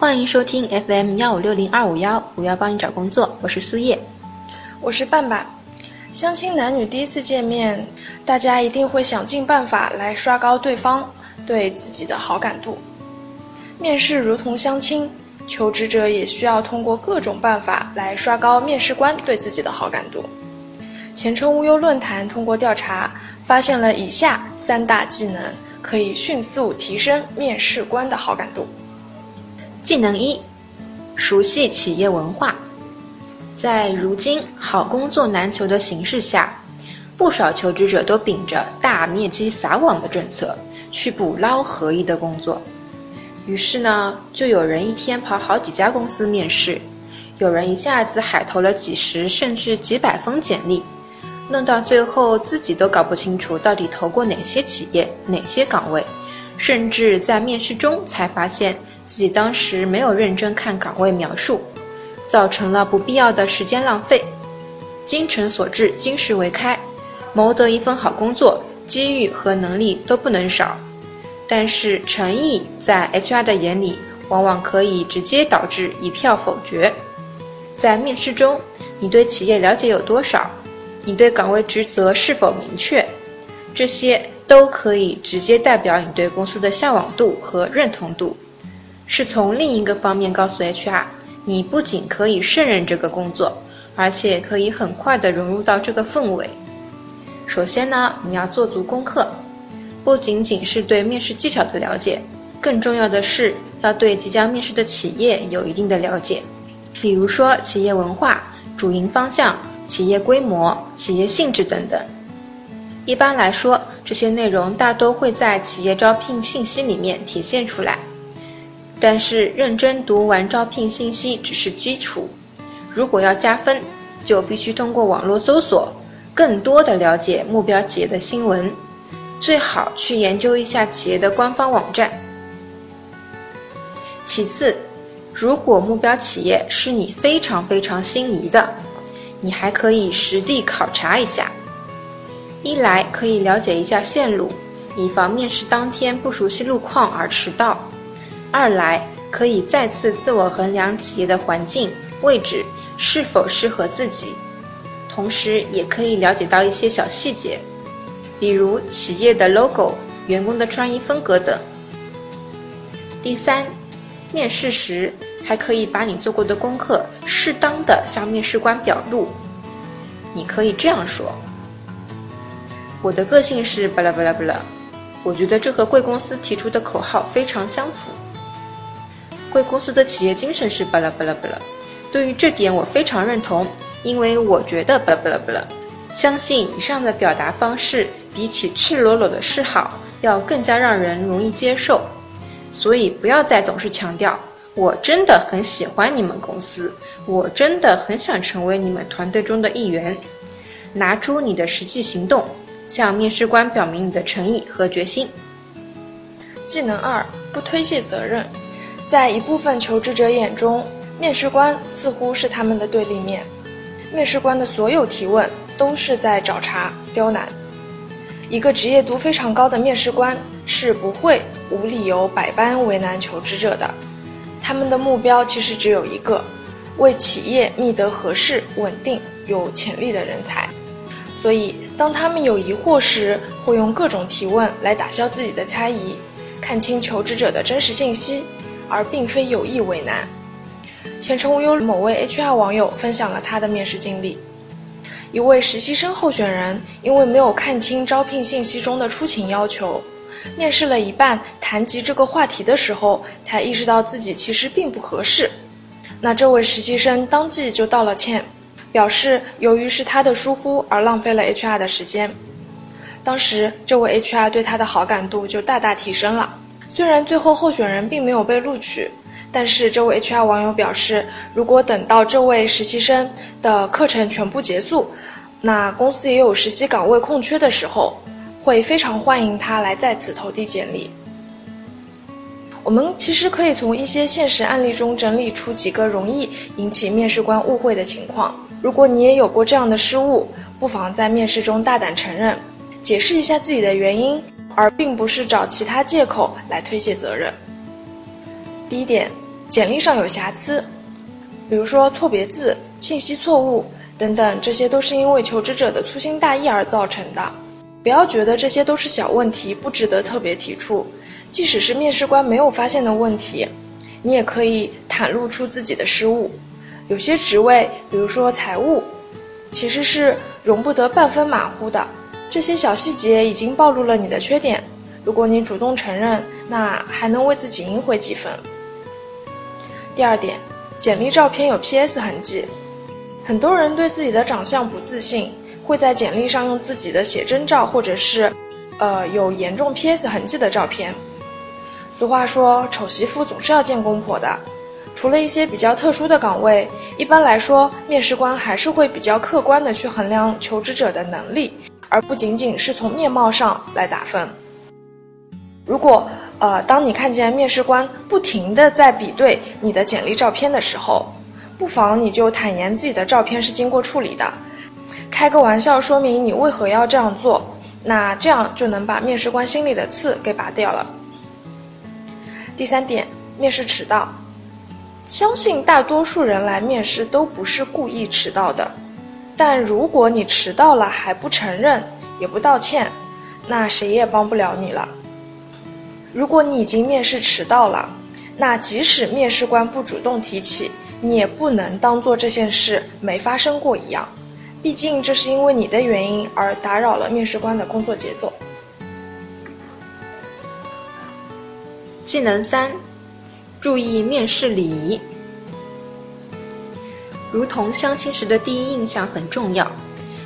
欢迎收听 FM 幺五六零二五幺，五幺帮你找工作，我是苏叶，我是半半。相亲男女第一次见面，大家一定会想尽办法来刷高对方对自己的好感度。面试如同相亲，求职者也需要通过各种办法来刷高面试官对自己的好感度。前程无忧论坛通过调查发现了以下三大技能，可以迅速提升面试官的好感度。技能一：熟悉企业文化。在如今好工作难求的形势下，不少求职者都秉着大面积撒网的政策去捕捞合意的工作。于是呢，就有人一天跑好几家公司面试，有人一下子海投了几十甚至几百封简历，弄到最后自己都搞不清楚到底投过哪些企业、哪些岗位，甚至在面试中才发现自己当时没有认真看岗位描述。造成了不必要的时间浪费。精诚所至，金石为开，谋得一份好工作，机遇和能力都不能少。但是诚意在 HR 的眼里，往往可以直接导致一票否决。在面试中，你对企业了解有多少？你对岗位职责是否明确？这些都可以直接代表你对公司的向往度和认同度。是从另一个方面告诉 HR。你不仅可以胜任这个工作，而且可以很快的融入到这个氛围。首先呢，你要做足功课，不仅仅是对面试技巧的了解，更重要的是要对即将面试的企业有一定的了解，比如说企业文化、主营方向、企业规模、企业性质等等。一般来说，这些内容大多会在企业招聘信息里面体现出来。但是认真读完招聘信息只是基础，如果要加分，就必须通过网络搜索，更多的了解目标企业的新闻，最好去研究一下企业的官方网站。其次，如果目标企业是你非常非常心仪的，你还可以实地考察一下，一来可以了解一下线路，以防面试当天不熟悉路况而迟到。二来可以再次自我衡量企业的环境位置是否适合自己，同时也可以了解到一些小细节，比如企业的 logo、员工的穿衣风格等。第三，面试时还可以把你做过的功课适当的向面试官表露。你可以这样说：“我的个性是巴拉巴拉巴拉，我觉得这和贵公司提出的口号非常相符。”贵公司的企业精神是巴拉巴拉巴拉，对于这点我非常认同，因为我觉得巴拉巴拉巴拉，相信以上的表达方式比起赤裸裸的示好要更加让人容易接受，所以不要再总是强调我真的很喜欢你们公司，我真的很想成为你们团队中的一员，拿出你的实际行动，向面试官表明你的诚意和决心。技能二：不推卸责任。在一部分求职者眼中，面试官似乎是他们的对立面。面试官的所有提问都是在找茬刁难。一个职业度非常高的面试官是不会无理由百般为难求职者的。他们的目标其实只有一个：为企业觅得合适、稳定、有潜力的人才。所以，当他们有疑惑时，会用各种提问来打消自己的猜疑，看清求职者的真实信息。而并非有意为难。前程无忧某位 HR 网友分享了他的面试经历：一位实习生候选人因为没有看清招聘信息中的出勤要求，面试了一半，谈及这个话题的时候，才意识到自己其实并不合适。那这位实习生当即就道了歉，表示由于是他的疏忽而浪费了 HR 的时间。当时这位 HR 对他的好感度就大大提升了。虽然最后候选人并没有被录取，但是这位 HR 网友表示，如果等到这位实习生的课程全部结束，那公司也有实习岗位空缺的时候，会非常欢迎他来再次投递简历。我们其实可以从一些现实案例中整理出几个容易引起面试官误会的情况。如果你也有过这样的失误，不妨在面试中大胆承认，解释一下自己的原因。而并不是找其他借口来推卸责任。第一点，简历上有瑕疵，比如说错别字、信息错误等等，这些都是因为求职者的粗心大意而造成的。不要觉得这些都是小问题，不值得特别提出。即使是面试官没有发现的问题，你也可以袒露出自己的失误。有些职位，比如说财务，其实是容不得半分马虎的。这些小细节已经暴露了你的缺点。如果你主动承认，那还能为自己赢回几分。第二点，简历照片有 PS 痕迹。很多人对自己的长相不自信，会在简历上用自己的写真照或者是，呃，有严重 PS 痕迹的照片。俗话说，丑媳妇总是要见公婆的。除了一些比较特殊的岗位，一般来说，面试官还是会比较客观的去衡量求职者的能力，而不仅仅是从面貌上来打分。如果呃，当你看见面试官不停的在比对你的简历照片的时候，不妨你就坦言自己的照片是经过处理的，开个玩笑说明你为何要这样做，那这样就能把面试官心里的刺给拔掉了。第三点，面试迟到，相信大多数人来面试都不是故意迟到的，但如果你迟到了还不承认也不道歉，那谁也帮不了你了。如果你已经面试迟到了，那即使面试官不主动提起，你也不能当做这件事没发生过一样，毕竟这是因为你的原因而打扰了面试官的工作节奏。技能三，注意面试礼仪。如同相亲时的第一印象很重要，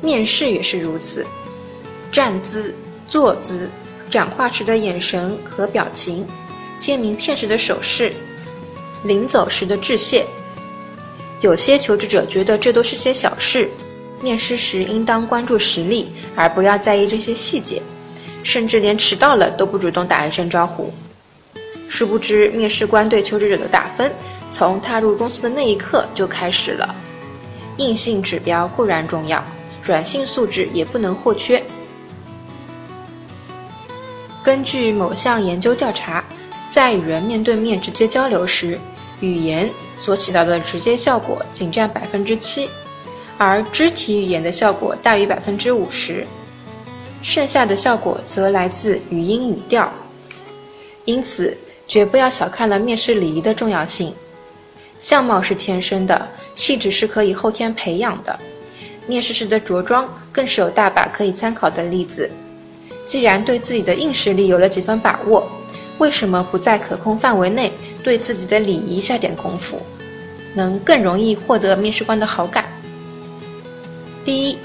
面试也是如此。站姿、坐姿、讲话时的眼神和表情、签名片时的手势、临走时的致谢，有些求职者觉得这都是些小事，面试时应当关注实力，而不要在意这些细节，甚至连迟到了都不主动打一声招呼。殊不知，面试官对求职者的打分，从踏入公司的那一刻就开始了。硬性指标固然重要，软性素质也不能或缺。根据某项研究调查，在与人面对面直接交流时，语言所起到的直接效果仅占百分之七，而肢体语言的效果大于百分之五十，剩下的效果则来自语音语调。因此，绝不要小看了面试礼仪的重要性。相貌是天生的，气质是可以后天培养的。面试时的着装更是有大把可以参考的例子。既然对自己的硬实力有了几分把握，为什么不在可控范围内对自己的礼仪下点功夫，能更容易获得面试官的好感？第一，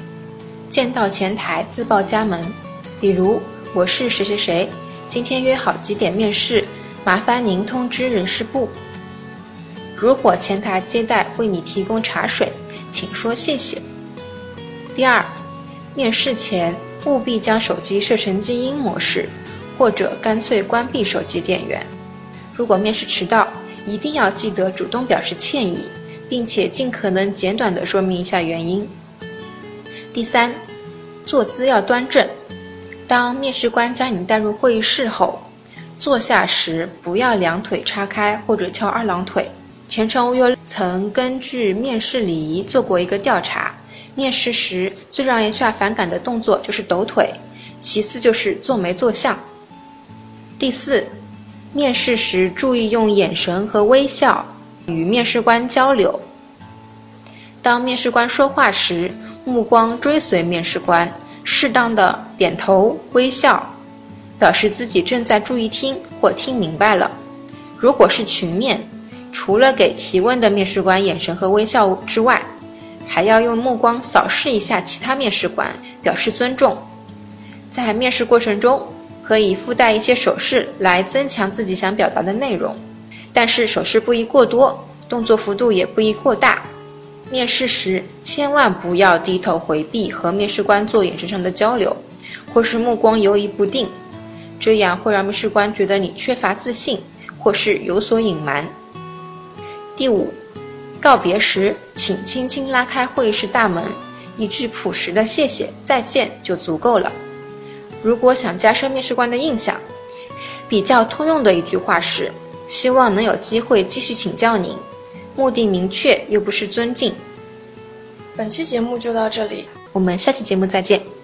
见到前台自报家门，比如我是谁谁谁，今天约好几点面试。麻烦您通知人事部。如果前台接待为你提供茶水，请说谢谢。第二，面试前务必将手机设成静音模式，或者干脆关闭手机电源。如果面试迟到，一定要记得主动表示歉意，并且尽可能简短的说明一下原因。第三，坐姿要端正。当面试官将你带入会议室后。坐下时不要两腿叉开或者翘二郎腿。前程无忧曾根据面试礼仪做过一个调查，面试时最让 HR 反感的动作就是抖腿，其次就是坐没坐相。第四，面试时注意用眼神和微笑与面试官交流。当面试官说话时，目光追随面试官，适当的点头微笑。表示自己正在注意听或听明白了。如果是群面，除了给提问的面试官眼神和微笑之外，还要用目光扫视一下其他面试官，表示尊重。在面试过程中，可以附带一些手势来增强自己想表达的内容，但是手势不宜过多，动作幅度也不宜过大。面试时千万不要低头回避和面试官做眼神上的交流，或是目光游移不定。这样会让面试官觉得你缺乏自信，或是有所隐瞒。第五，告别时请轻轻拉开会议室大门，一句朴实的谢谢、再见就足够了。如果想加深面试官的印象，比较通用的一句话是：“希望能有机会继续请教您，目的明确又不失尊敬。本期节目就到这里，我们下期节目再见。